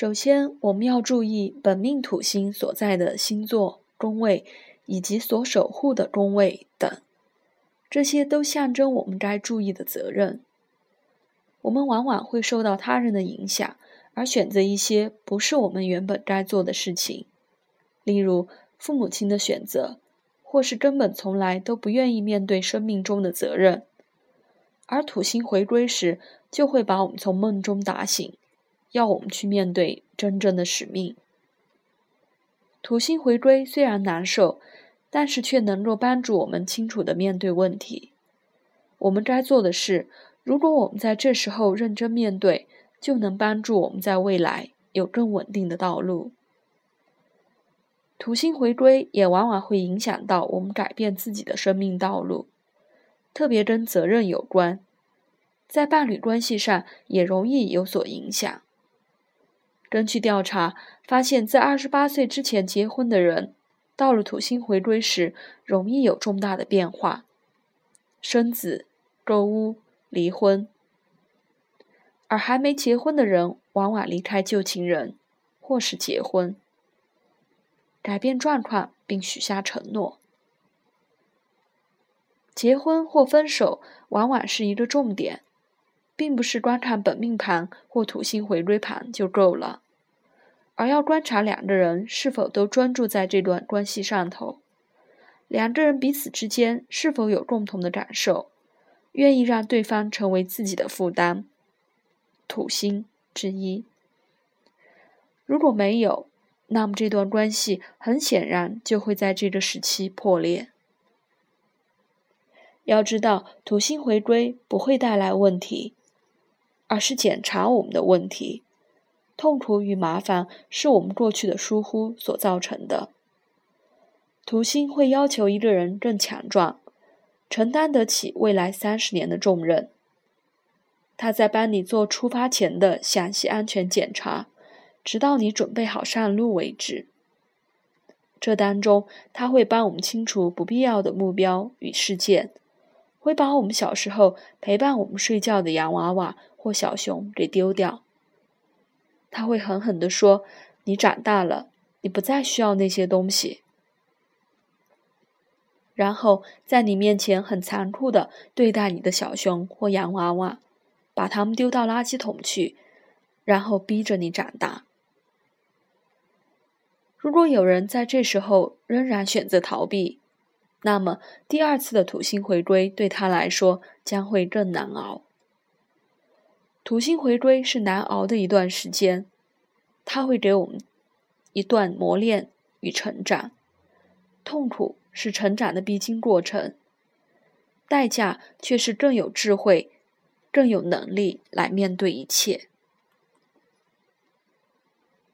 首先，我们要注意本命土星所在的星座、宫位以及所守护的宫位等，这些都象征我们该注意的责任。我们往往会受到他人的影响，而选择一些不是我们原本该做的事情，例如父母亲的选择，或是根本从来都不愿意面对生命中的责任。而土星回归时，就会把我们从梦中打醒，要我们去面对真正的使命。土星回归虽然难受，但是却能够帮助我们清楚地面对问题。我们该做的是。如果我们在这时候认真面对，就能帮助我们在未来有更稳定的道路。土星回归也往往会影响到我们改变自己的生命道路，特别跟责任有关，在伴侣关系上也容易有所影响。根据调查发现，在二十八岁之前结婚的人，到了土星回归时，容易有重大的变化，生子、购物。离婚，而还没结婚的人往往离开旧情人，或是结婚，改变状况并许下承诺。结婚或分手往往是一个重点，并不是观看本命盘或土星回归盘就够了，而要观察两个人是否都专注在这段关系上头，两个人彼此之间是否有共同的感受。愿意让对方成为自己的负担，土星之一。如果没有，那么这段关系很显然就会在这个时期破裂。要知道，土星回归不会带来问题，而是检查我们的问题。痛苦与麻烦是我们过去的疏忽所造成的。土星会要求一个人更强壮。承担得起未来三十年的重任。他在帮你做出发前的详细安全检查，直到你准备好上路为止。这当中，他会帮我们清除不必要的目标与事件，会把我们小时候陪伴我们睡觉的洋娃娃或小熊给丢掉。他会狠狠地说：“你长大了，你不再需要那些东西。”然后在你面前很残酷的对待你的小熊或洋娃娃，把它们丢到垃圾桶去，然后逼着你长大。如果有人在这时候仍然选择逃避，那么第二次的土星回归对他来说将会更难熬。土星回归是难熬的一段时间，它会给我们一段磨练与成长，痛苦。是成长的必经过程，代价却是更有智慧、更有能力来面对一切。